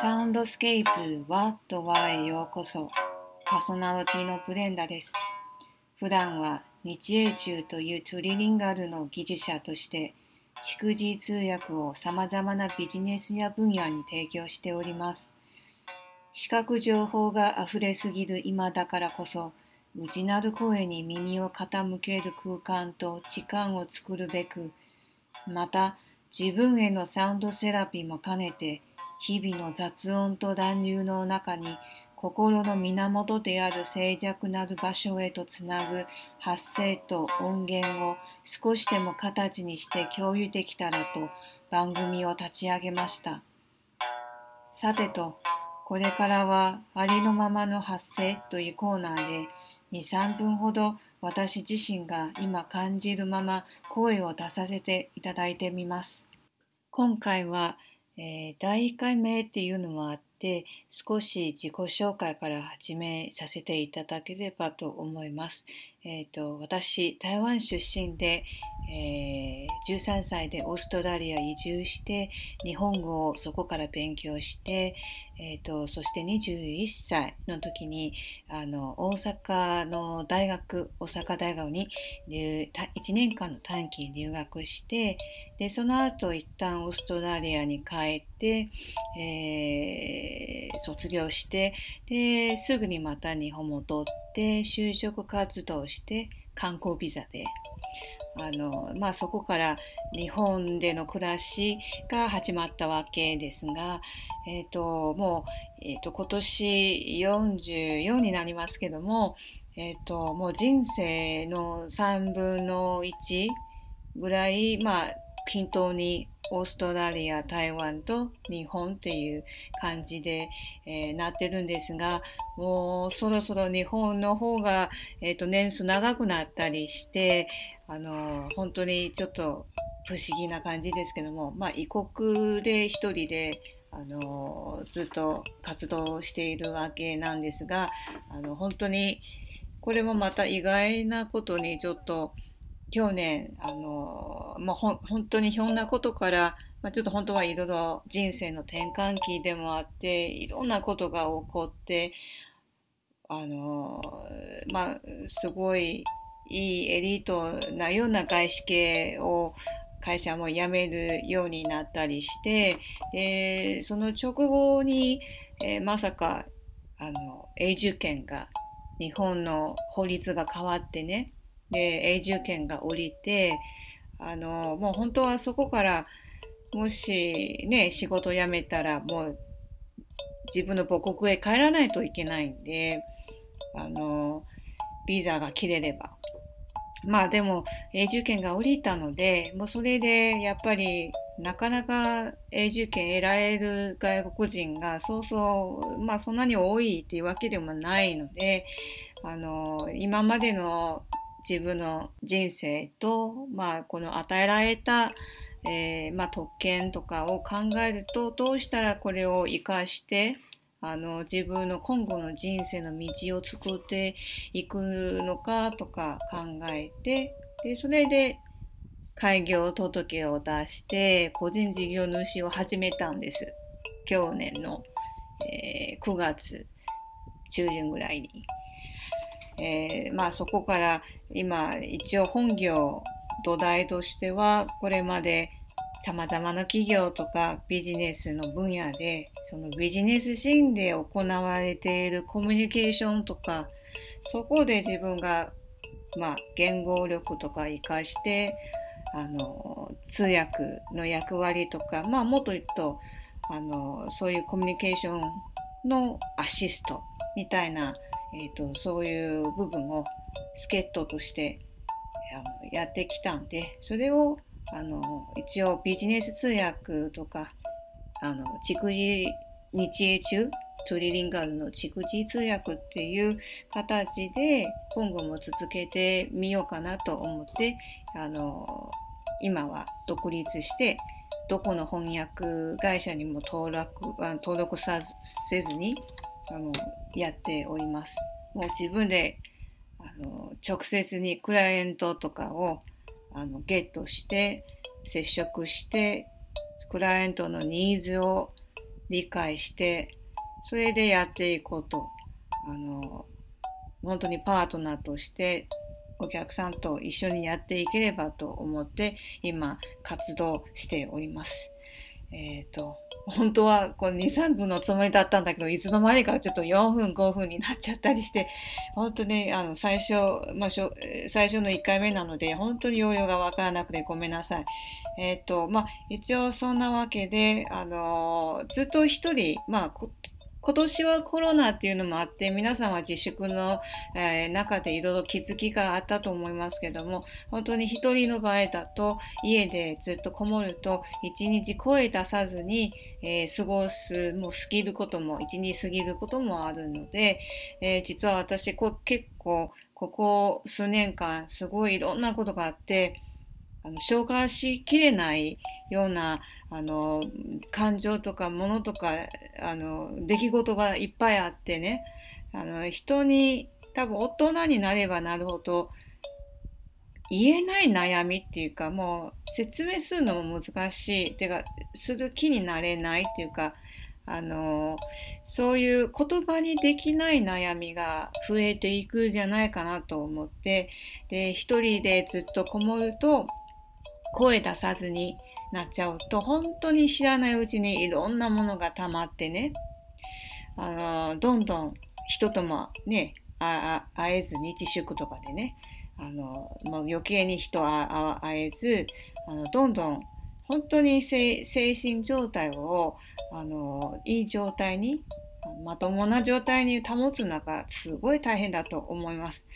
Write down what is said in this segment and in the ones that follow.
サウンドスケープワットワへようこそ。パーソナリティのブレンダです。普段は日英中というトリリンガルの技術者として蓄字通訳を様々なビジネスや分野に提供しております。視覚情報が溢れすぎる今だからこそ内なる声に耳を傾ける空間と時間を作るべく、また自分へのサウンドセラピーも兼ねて、日々の雑音と乱流の中に心の源である静寂なる場所へとつなぐ発声と音源を少しでも形にして共有できたらと番組を立ち上げました。さてと、これからはありのままの発声というコーナーで2、3分ほど私自身が今感じるまま声を出させていただいてみます。今回は、えー、第1回目っていうのもあって少し自己紹介から始めさせていただければと思います。えーと、私台湾出身で、えー、13歳でオーストラリア移住して日本語をそこから勉強して、えーと、そして21歳の時にあの大阪の大学大阪大学に1年間の短期留学してでその後一旦オーストラリアに帰って、えー、卒業してですぐにまた日本戻って就職活動して観光ビザで。あの、まあ、そこから日本での暮らしが始まったわけですが、えーと、もう、えーと、今年44になりますけども、えーと、もう人生の3分の1ぐらい、まあ、均等にオーストラリア、台湾と日本っていう感じで、えー、なってるんですが、もうそろそろ日本の方が、えーと、年数長くなったりして、あの本当にちょっと不思議な感じですけども、まあ、異国で一人であのずっと活動しているわけなんですがあの本当にこれもまた意外なことにちょっと去年あの、まあ、ほ本当にひょんなことから、まあ、ちょっと本当はいろいろ人生の転換期でもあっていろんなことが起こってあのまあすごいいいエリートなような外資系を会社も辞めるようになったりしてでその直後に、えー、まさかあの永住権が日本の法律が変わってねで永住権が降りてあのもう本当はそこからもしね仕事辞めたらもう自分の母国へ帰らないといけないんであのビザが切れれば。まあでも永住権が降りたので、もうそれでやっぱりなかなか永住権得られる外国人がそうそう、まあそんなに多いっていうわけでもないので、あの、今までの自分の人生と、まあこの与えられた、えー、まあ特権とかを考えると、どうしたらこれを活かして、あの自分の今後の人生の道を作っていくのかとか考えてでそれで開業届を出して個人事業主を始めたんです去年の、えー、9月中旬ぐらいに。えー、まあそこから今一応本業土台としてはこれまで様々な企業とかビジネスの分野で、そのビジネスシーンで行われているコミュニケーションとか、そこで自分が、まあ、言語力とか活かして、あの、通訳の役割とか、まあ、もっと言うと、あの、そういうコミュニケーションのアシストみたいな、え、ー、と、そういう部分を助っ人としてあのやってきたんで、それをあの一応ビジネス通訳とかあの逐次日英中トリリンガルの逐次通訳っていう形で今後も続けてみようかなと思ってあの今は独立してどこの翻訳会社にも登録登録させずにあのやっております。もう自分であの直接にクライアントとかをあのゲットして接触してクライアントのニーズを理解してそれでやっていこうとあの本当にパートナーとしてお客さんと一緒にやっていければと思って今活動しております。えっ、ー、と本当はこう2、3分のつもりだったんだけど、いつの間にかちょっと4分、5分になっちゃったりして、本当ねあの最初、まあ、最初の1回目なので、本当に容量がわからなくてごめんなさい。えっ、ー、と、まあ、一応そんなわけで、あのずっと一人、まあ、今年はコロナっていうのもあって皆さんは自粛の、えー、中でいろいろ気づきがあったと思いますけども本当に一人の場合だと家でずっとこもると一日声出さずに、えー、過ごすもう過ぎることも一日過ぎることもあるので、えー、実は私こ結構ここ数年間すごいいろんなことがあってあの消化しきれないようなあの感情とかものとかあの出来事がいっぱいあってね。あの人に多分大人になればなるほど言えない悩みっていうかもう説明するのも難しい。てかする気になれないっていうかあのそういう言葉にできない悩みが増えていくんじゃないかなと思って。で一人でずっとこもると声出さずになっちゃうと本当に知らないうちにいろんなものが溜まってねあのどんどん人ともね会えずに自粛とかでねあのもう余計に人は会えずあのどんどん本当に精神状態をあのいい状態にまともな状態に保つのがすごい大変だと思います。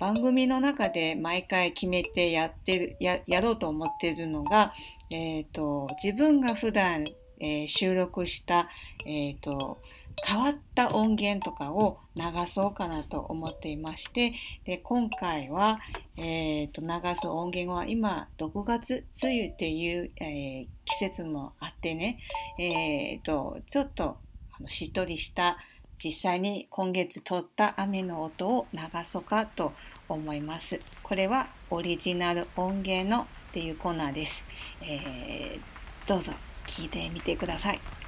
番組の中で毎回決めてやってるややろうと思ってるのが、えーと、自分が普段、えー、収録した、えーと、変わった音源とかを流そうかなと思っていましてで今回は、えーと、流す音源は今6月梅雨っていう、えー、季節もあってね、えー、とちょっとしっとりした実際に今月撮った雨の音を流そうかと思います。これはオリジナル音源のっていうコーナーです。えー、どうぞ聞いてみてください。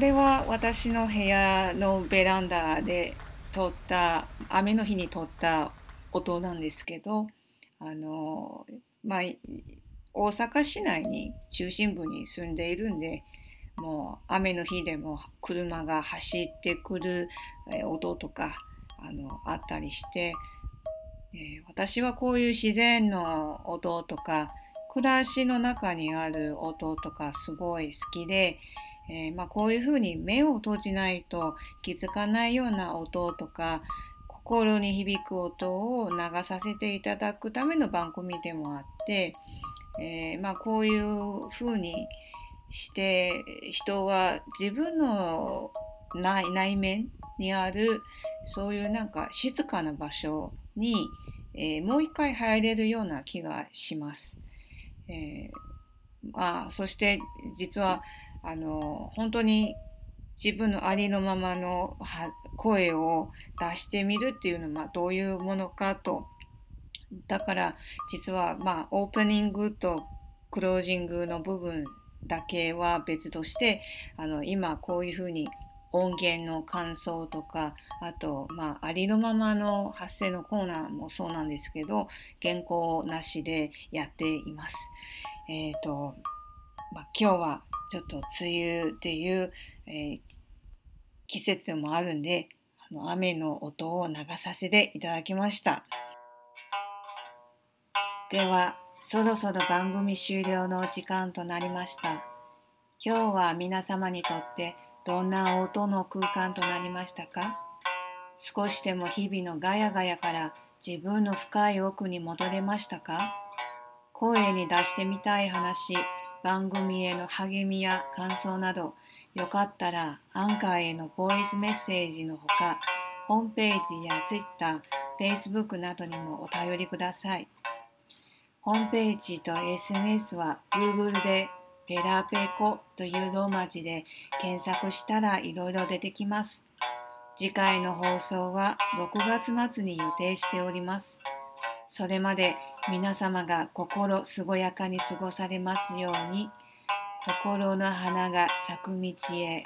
これは私の部屋のベランダで撮った雨の日に撮った音なんですけどあのまあ大阪市内に中心部に住んでいるんでもう雨の日でも車が走ってくる音とかあのあったりして、えー、私はこういう自然の音とか暮らしの中にある音とかすごい好きで、えー、まあ、こういうふうに目を閉じないと気づかないような音とか心に響く音を流させていただくための番組でもあって、えー、まあ、こういうふうにして人は自分の内面にあるそういうなんか静かな場所に、えー、もう一回入れるような気がします。えー、まあ、そして実はあの本当に自分のありのままの声を出してみるっていうのはどういうものかとだから実はまあオープニングとクロージングの部分だけは別としてあの今こういうふうに音源の感想とかあと、まあ、ありのままの発声のコーナーもそうなんですけど原稿なしでやっています。えっ、ー、と、まあ、今日はちょっと梅雨っていう、えー、季節でもあるんであの雨の音を流させていただきました。ではそろそろ番組終了の時間となりました。今日は皆様にとってどんな音の空間となりましたか？少しでも日々のガヤガヤから自分の深い奥に戻れましたか？声に出してみたい話、番組への励みや感想など、よかったらアンカーへのボイスメッセージのほか、ホームページや Twitter、Facebook などにもお便りください。ホームページと SNS は Google でペラペコというローマ字で検索したらいろいろ出てきます。次回の放送は6月末に予定しております。それまで皆様が心健やかに過ごされますように、心の花が咲く道へ。